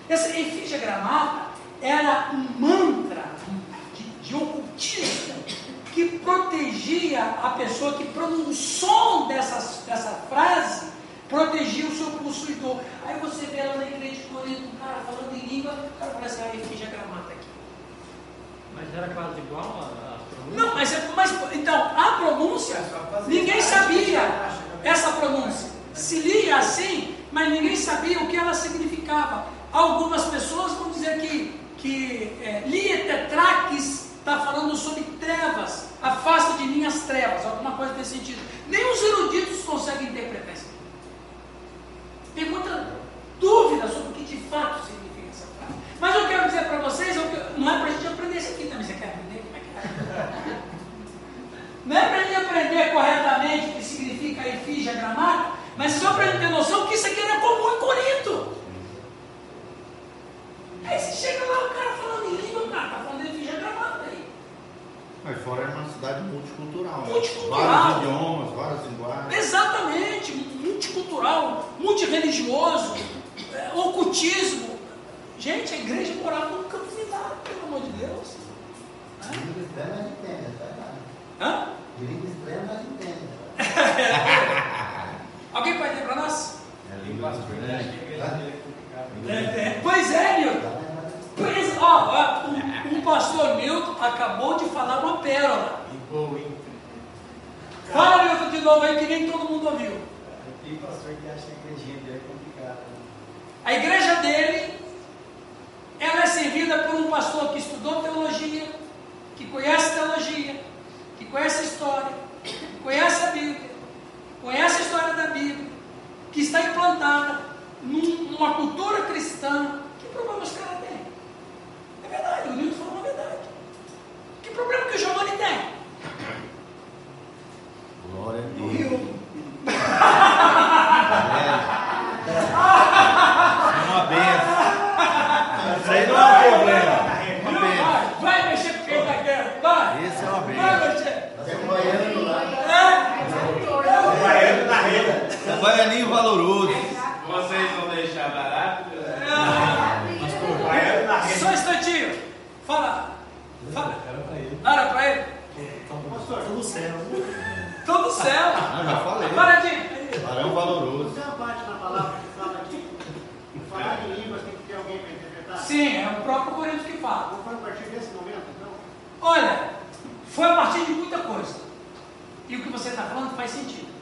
Essa efígia gramata era um mantra de, de ocultismo que protegia a pessoa que pronunciou o som dessas, dessa frase, protegia o seu possuidor. Aí você vê lá na igreja de Corinto, um cara falando em língua, o cara fala assim, ah, efígia gramata aqui. Mas era quase igual a, a pronúncia? Não, mas, é- mas então, a pronúncia, ninguém sabia essa pronúncia. Se lia assim, mas ninguém sabia o que ela significava. Algumas pessoas vão dizer que, que é, lia tetraques está falando sobre trevas, afasta de mim as trevas, alguma coisa nesse sentido. Nem os eruditos conseguem interpretar isso. Tem muita dúvida sobre o que de fato significa essa frase. Mas eu quero dizer para vocês, não é para a gente aprender isso aqui também, você quer aprender? Como é que é? Não é para a gente aprender corretamente o que significa a efígia gramata, mas só para a gente ter noção que isso aqui era comum em Corinto. Aí você chega lá, o cara falando em língua, cara, tá falando de efígia gramata aí. Mas fora é uma cidade multicultural. né? Multicultural. Vários idiomas, várias linguagens. Exatamente, multicultural, multireligioso, é, ocultismo. Gente, a igreja morava num campo minado, pelo amor de Deus. De Hã? De língua estranha nós entendemos. Alguém pode dizer para nós? É língua estranha. É, é. Pois é, Milton. Pois, ó, ó, o, o pastor Milton acabou de falar uma pérola. Fala, Milton, de novo aí, que nem todo mundo ouviu. Tem pastor que acha que a igrejinha dele é complicada. A igreja dele, ela é servida por um pastor que estudou teologia, que conhece teologia, que conhece a história, que conhece a Bíblia, conhece a história da Bíblia, que está implantada num- numa cultura cristã. Que problema os caras têm? É verdade, o Nilton falou uma verdade. Que problema que o Giovanni tem? Glória a Deus. É uma benção. Isso aí não é um problema. É uma benção. Vai, vai mexer com quem está querendo, vai. Esse é uma Vai benção. mexer. Nós estamos banhando lá. É? Baiano na rede. É baianinho valoroso. Vocês vão deixar barato? Rede. Só um instantinho. Fala. Fala. Era pra ele. Era para ele? Pastor, Tô no céu. Tô no céu. Ah, já falei. Para de. Barão valoroso. tem uma parte na palavra que fala que falar em línguas tem que ter alguém para interpretar? Sim, é o próprio Coríntios que fala. Não foi a partir desse momento, então? Olha, foi a partir de muita coisa. E o que você está falando faz sentido.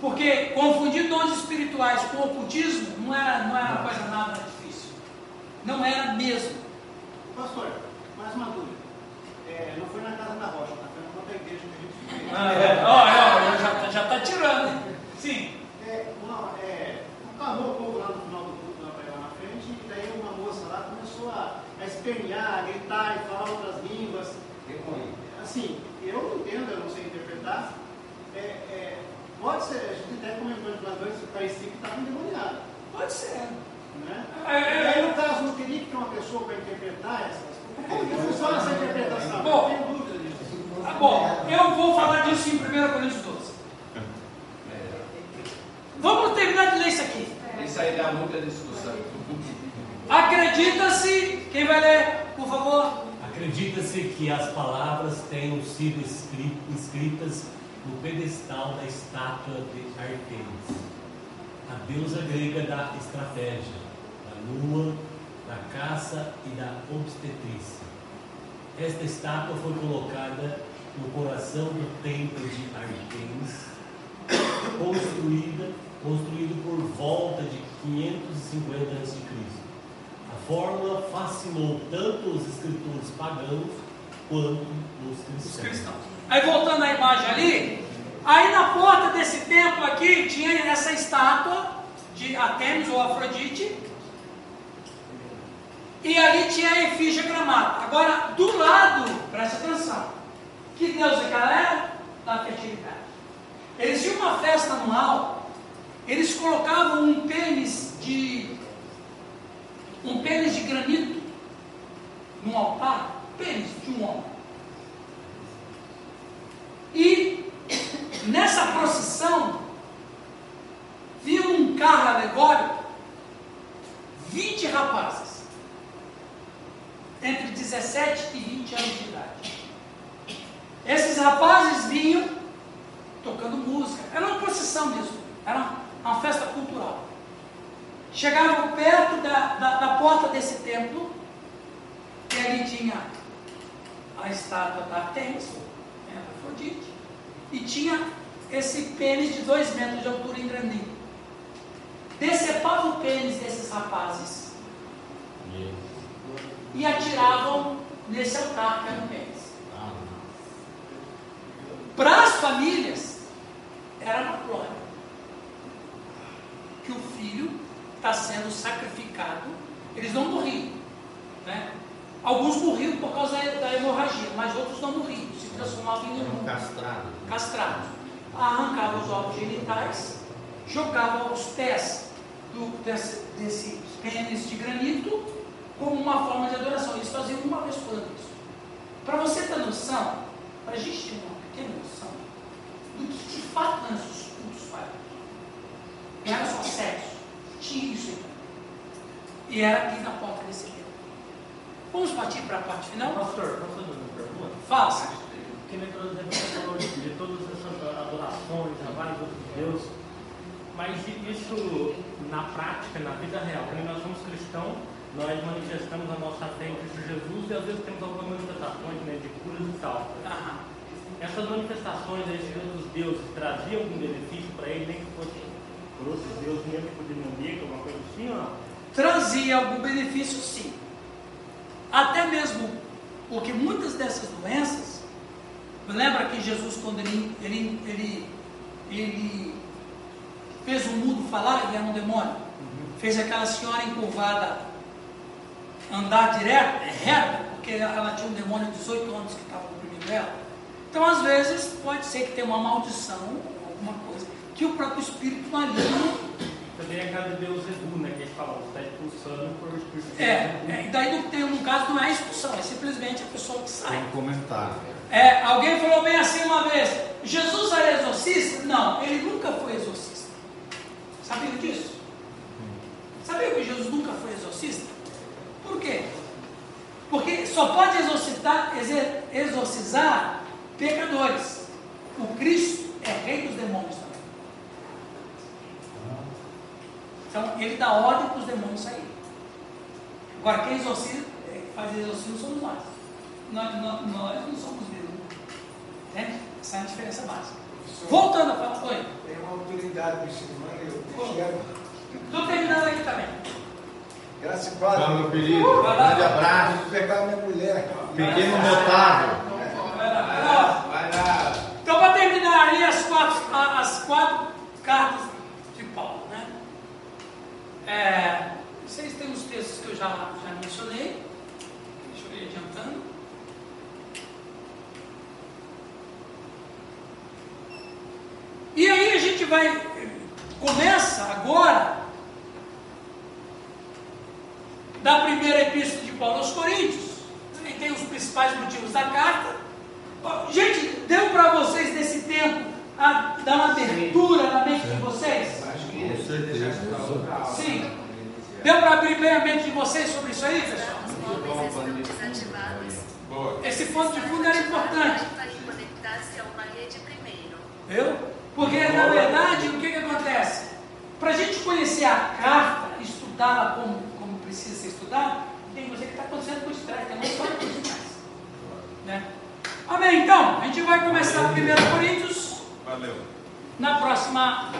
Porque confundir dons espirituais com ocultismo não era, não era uma coisa nada difícil. Não era mesmo. Pastor, mais uma dúvida. É, não foi na casa da rocha, tá? Foi na própria igreja que a gente ficou. Ah, é. Ó, ó, já, já tá tirando. hein? Sim. É, uma, é, um o povo lá no final do culto, lá, lá na frente, e daí uma moça lá começou a, a espernear, a gritar e falar outras línguas. Assim, eu não entendo, eu não sei interpretar. É, é, pode ser, a gente até comentou de dois que parecia que estava endemoniado. Pode ser. Né? É, é, E aí, no caso, não teria que ter uma pessoa para interpretar essas Como que funciona essa interpretação? Bom. eu tenho dúvida disso. Tá bom, eu vou falar disso em 1 Coríntios 12. Vamos terminar de ler isso aqui. Isso aí dá muita discussão. Acredita-se, quem vai ler, por favor? Acredita-se que as palavras tenham sido escri- escritas no pedestal da estátua de Artemis. a deusa grega da estratégia, da lua, da caça e da obstetrícia. Esta estátua foi colocada no coração do templo de Artemis, construída, construído por volta de 550 a.C. A fórmula fascinou tanto os escritores pagãos quanto os cristãos. Os cristãos. Aí voltando à imagem ali, aí na porta desse templo aqui tinha essa estátua de Artemis ou Afrodite. E ali tinha a efígie gramada. Agora, do lado, presta atenção, que deusa que ela era? Da fertilidade. Eles tinham uma festa anual, eles colocavam um pênis de um pênis de granito num altar, pênis de um homem. E nessa procissão viu um carro alegórico 20 rapazes entre 17 e 20 anos de idade. Esses rapazes vinham tocando música. Era uma procissão mesmo. Era uma festa cultural. Chegavam perto da, da, da porta desse templo, e ali tinha a estátua da Artemis, e tinha esse pênis de dois metros de altura em grandinho. Decepava o pênis desses rapazes e atiravam nesse altar que era o pênis. Para as famílias, era uma glória que o filho está sendo sacrificado. Eles não morriam. Né? Alguns morriam por causa da hemorragia, mas outros não morriam, se transformavam em Eram castrados. castrados. Arrancava os órgãos genitais, jogava aos pés do, desse, desse pênis de granito como uma forma de adoração. Eles faziam uma vez por ano isso. Para você ter noção, para a gente ter uma pequena noção do que de fato eram esses cultos pagãos. Não era só sexo, tinha isso aí. E era aqui na porta desse livro. Vamos partir para a parte final? Pastor, posso fazer uma pergunta? Faça. Trouxe falou de, todas essas adorações a vários outros deuses, mas isso na prática, na vida real, quando nós somos cristãos, nós manifestamos a nossa fé em Cristo Jesus e às vezes temos algumas manifestações né, de curas e tal. Essas manifestações a esses outros deuses traziam algum benefício para ele, nem que fosse por outros deuses, nem que por demoníaco, alguma coisa assim ou não? Trazia algum benefício, sim. Até mesmo porque muitas dessas doenças, lembra que Jesus, quando ele, ele, ele, ele fez o mudo falar, ele era um demônio, fez aquela senhora encurvada andar direto, reta, porque ela tinha um demônio de 18 anos que estava oprimindo ela. Então, às vezes, pode ser que tenha uma maldição, alguma coisa, que o próprio espírito maligno Também é a casa de Deus Edu, né? Que eles falam, você está expulsando por espírito. É, é, e daí no, tem, no caso não é expulsão, é simplesmente a pessoa que sai. Tem um comentário. É, alguém falou bem assim uma vez: Jesus era exorcista? Não, ele nunca foi exorcista. Sabia disso? Sabia que Jesus nunca foi exorcista? Por quê? Porque só pode exorcitar, exorcizar pecadores. O Cristo é rei dos demônios também. Então ele dá ordem para os demônios saírem. Agora quem exorciza, é, faz exorcismo somos nós. Nós, nós, nós não somos Entende? Essa é a diferença básica. Voltando a falar, oi. Tem uma autoridade muçulmana, eu enxergo. Estou terminando aqui também. Graças a Deus. Meu querido. Grande abraço. Vou pegar minha mulher. Pequeno notável. Vai lá. Então, para terminar ali as quatro, as quatro cartas de Paulo, né? É, vocês têm os textos que eu já, já mencionei. Deixa eu ir adiantando. E aí a gente vai, começa agora, da primeira epístola de Paulo aos Coríntios. Aí tem os principais motivos da carta. Gente, deu para vocês nesse tempo a dar uma abertura na mente de vocês? Com certeza. Sim. Deu para abrir bem a mente de vocês sobre isso aí, pessoal? Esse ponto de fundo era importante. conectar-se porque, na verdade, o que, que acontece? Para a gente conhecer a carta, estudá-la como, como precisa ser estudada, tem coisa que está acontecendo por trás, tem uma história por trás. Né? Amém? Então, a gente vai começar o 1 Coríntios. Valeu. Na próxima,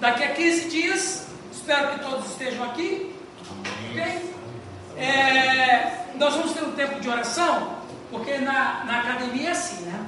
daqui a 15 dias. Espero que todos estejam aqui. Ok? É, nós vamos ter um tempo de oração, porque na, na academia é assim, né?